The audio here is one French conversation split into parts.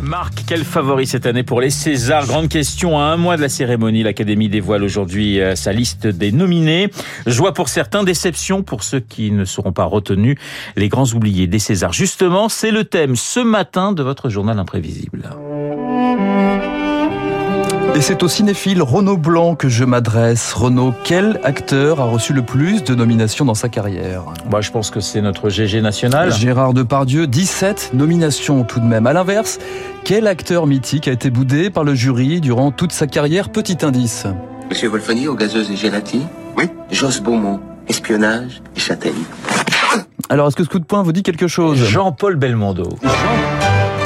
Marc, quel favori cette année pour les Césars? Grande question, à un mois de la cérémonie, l'Académie dévoile aujourd'hui euh, sa liste des nominés. Joie pour certains, déception pour ceux qui ne seront pas retenus. Les grands oubliés des Césars. Justement, c'est le thème ce matin de votre journal imprévisible. Et c'est au cinéphile Renaud Blanc que je m'adresse. Renaud, quel acteur a reçu le plus de nominations dans sa carrière? Moi, je pense que c'est notre GG national. Gérard Depardieu, 17 nominations tout de même. À l'inverse, quel acteur mythique a été boudé par le jury durant toute sa carrière? Petit indice. Monsieur Wolfoni, aux gazeuses et gélatines Oui. Josse Beaumont, espionnage et châtaigne. Alors, est-ce que ce coup de poing vous dit quelque chose? Jean-Paul Belmondo.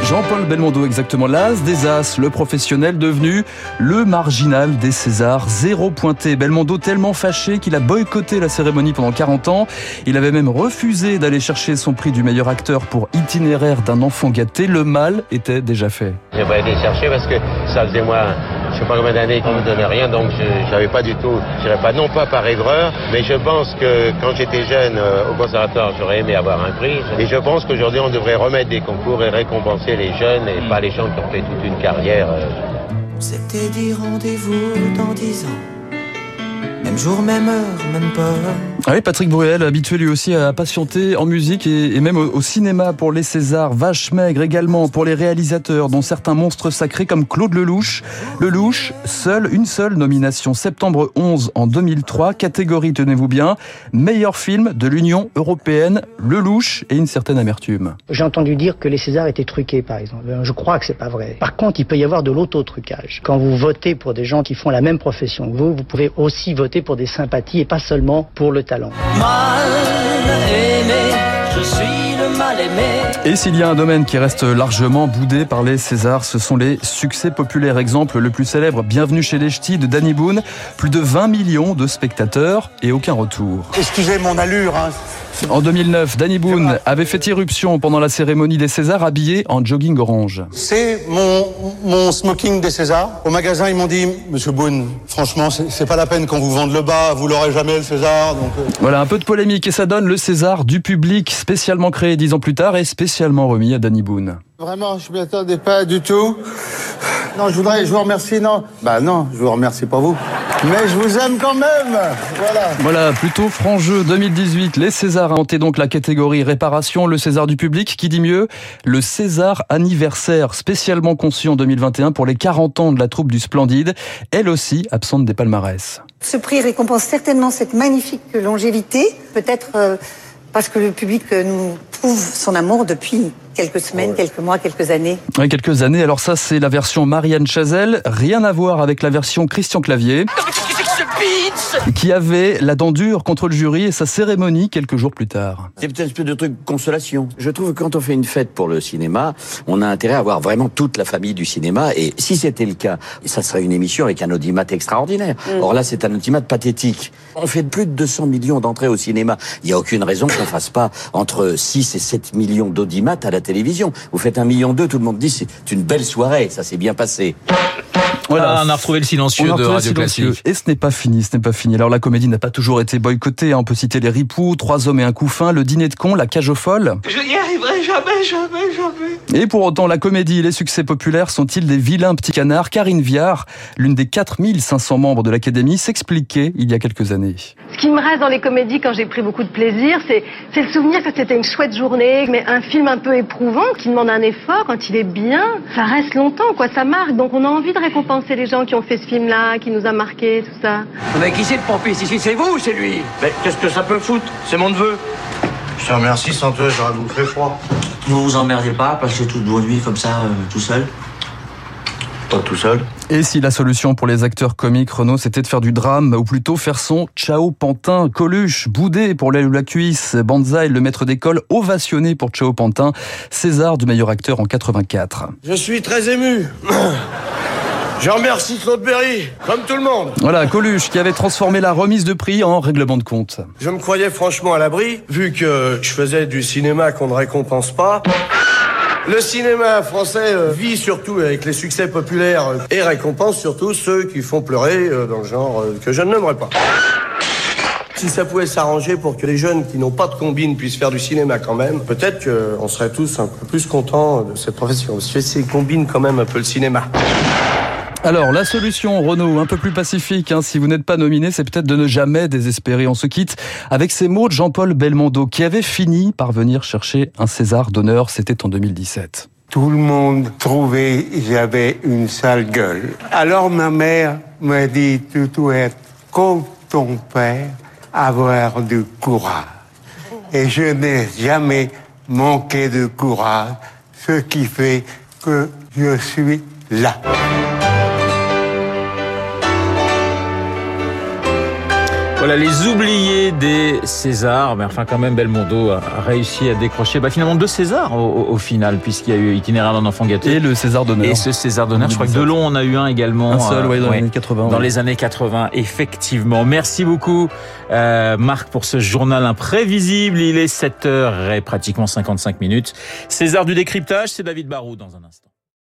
Jean-Paul Belmondo, exactement. L'as des As, le professionnel devenu le marginal des Césars. Zéro pointé. Belmondo tellement fâché qu'il a boycotté la cérémonie pendant 40 ans. Il avait même refusé d'aller chercher son prix du meilleur acteur pour Itinéraire d'un enfant gâté. Le mal était déjà fait. Pas chercher parce que ça faisait moi, je sais pas combien d'années qu'on me donnait rien, donc je n'avais pas du tout, je dirais pas non pas par aigreur, mais je pense que quand j'étais jeune euh, au conservatoire, j'aurais aimé avoir un prix. Et je pense qu'aujourd'hui, on devrait remettre des concours et récompenser les jeunes et pas les gens qui ont fait toute une carrière. euh. On s'était dit rendez-vous dans dix ans. Même jour, même heure, même pas. Ah oui, Patrick Bruel, habitué lui aussi à patienter en musique et, même au, cinéma pour les Césars. Vache maigre également pour les réalisateurs, dont certains monstres sacrés comme Claude Lelouch. Lelouch, seule, une seule nomination. Septembre 11 en 2003, catégorie, tenez-vous bien, meilleur film de l'Union Européenne. Lelouch et une certaine amertume. J'ai entendu dire que les Césars étaient truqués, par exemple. Je crois que c'est pas vrai. Par contre, il peut y avoir de l'autotrucage. Quand vous votez pour des gens qui font la même profession que vous, vous pouvez aussi voter pour des sympathies et pas seulement pour le talent. Mal aimé, je suis mal aimé. Et s'il y a un domaine qui reste largement boudé par les Césars, ce sont les succès populaires. Exemple le plus célèbre, Bienvenue chez les Ch'tis de Danny Boone. Plus de 20 millions de spectateurs et aucun retour. Excusez mon allure, hein. En 2009, Danny Boone avait fait irruption pendant la cérémonie des Césars habillé en jogging orange. C'est mon, mon smoking des Césars. Au magasin, ils m'ont dit, Monsieur Boone, franchement, c'est pas la peine qu'on vous vende le bas, vous l'aurez jamais le César. Donc, euh, Voilà, un peu de polémique et ça donne le César du public, spécialement créé dix ans plus tard et spécialement remis à Danny Boone. Vraiment, je m'y attendais pas du tout. Non, je voudrais, je vous remercie, non. Bah non, je vous remercie pas vous. Mais je vous aime quand même. Voilà. Voilà, plutôt franc jeu 2018. Les Césars a inventé donc la catégorie réparation, le César du public, qui dit mieux, le César anniversaire, spécialement conçu en 2021 pour les 40 ans de la troupe du Splendide, elle aussi absente des palmarès. Ce prix récompense certainement cette magnifique longévité, peut-être euh, parce que le public euh, nous prouve son amour depuis quelques semaines, quelques mois, quelques années. Ouais, quelques années, alors ça c'est la version Marianne Chazelle, rien à voir avec la version Christian Clavier, qui avait la dent dure contre le jury et sa cérémonie quelques jours plus tard. C'est peut-être une espèce de truc consolation. Je trouve que quand on fait une fête pour le cinéma, on a intérêt à avoir vraiment toute la famille du cinéma. Et si c'était le cas, ça serait une émission avec un audimat extraordinaire. Or là, c'est un audimat pathétique. On fait plus de 200 millions d'entrées au cinéma. Il n'y a aucune raison qu'on fasse pas entre 6 et 7 millions d'audimats à la télévision. Vous faites un million deux, tout le monde dit c'est une belle soirée, ça s'est bien passé. Voilà, on a retrouvé le silencieux de Radio silencieux. Classique. Et ce n'est pas fini, ce n'est pas fini. Alors la comédie n'a pas toujours été boycottée. hein. On peut citer Les Ripoux, Trois hommes et un couffin, Le dîner de con, La cage aux folles. Je n'y arriverai jamais, jamais, jamais. Et pour autant, la comédie et les succès populaires sont-ils des vilains petits canards? Karine Viard, l'une des 4500 membres de l'Académie, s'expliquait il y a quelques années. Ce qui me reste dans les comédies quand j'ai pris beaucoup de plaisir, c'est c'est le souvenir que c'était une chouette journée, mais un film un peu éprouvant qui demande un effort quand il est bien, ça reste longtemps, quoi, ça marque. Donc on a envie de récompenser les gens qui ont fait ce film-là, qui nous a marqué, tout ça. Mais qui c'est le pompiste ici C'est vous ou c'est lui Mais qu'est-ce que ça peut foutre C'est mon neveu. Je te remercie, sans toi, j'aurais bouffé froid. Vous vous emmerdez pas à passer toute vos nuits comme ça, euh, tout seul Pas tout seul. Et si la solution pour les acteurs comiques, Renault, c'était de faire du drame, ou plutôt faire son Ciao Pantin, Coluche, Boudet pour l'aile ou la cuisse, Banzai, le maître d'école, ovationné pour Ciao Pantin, César du meilleur acteur en 84. Je suis très ému. Je remercie Claude Berry, comme tout le monde. Voilà, Coluche qui avait transformé la remise de prix en règlement de compte. Je me croyais franchement à l'abri, vu que je faisais du cinéma qu'on ne récompense pas. Le cinéma français euh, vit surtout avec les succès populaires et récompense surtout ceux qui font pleurer euh, dans le genre euh, que je ne nommerai pas. Si ça pouvait s'arranger pour que les jeunes qui n'ont pas de combine puissent faire du cinéma quand même, peut-être qu'on serait tous un peu plus contents de cette profession. Parce que c'est combine quand même un peu le cinéma. Alors, la solution, Renaud, un peu plus pacifique, hein, si vous n'êtes pas nominé, c'est peut-être de ne jamais désespérer. On se quitte avec ces mots de Jean-Paul Belmondo, qui avait fini par venir chercher un César d'honneur, c'était en 2017. Tout le monde trouvait j'avais une sale gueule. Alors ma mère m'a dit, tu dois être comme ton père, avoir du courage. Et je n'ai jamais manqué de courage, ce qui fait que je suis là. Voilà les oubliés des Césars. Mais enfin, quand même, Belmondo a réussi à décrocher bah, finalement deux Césars au, au final, puisqu'il y a eu Itinéraire d'un enfant gâté. Et le César d'honneur. Et ce César d'honneur. Je crois que Delon on a eu un également. Un seul, ouais, dans les années 80. Dans ouais. les années 80, effectivement. Merci beaucoup, euh, Marc, pour ce journal imprévisible. Il est 7h et pratiquement 55 minutes. César du décryptage, c'est David Barou dans un instant.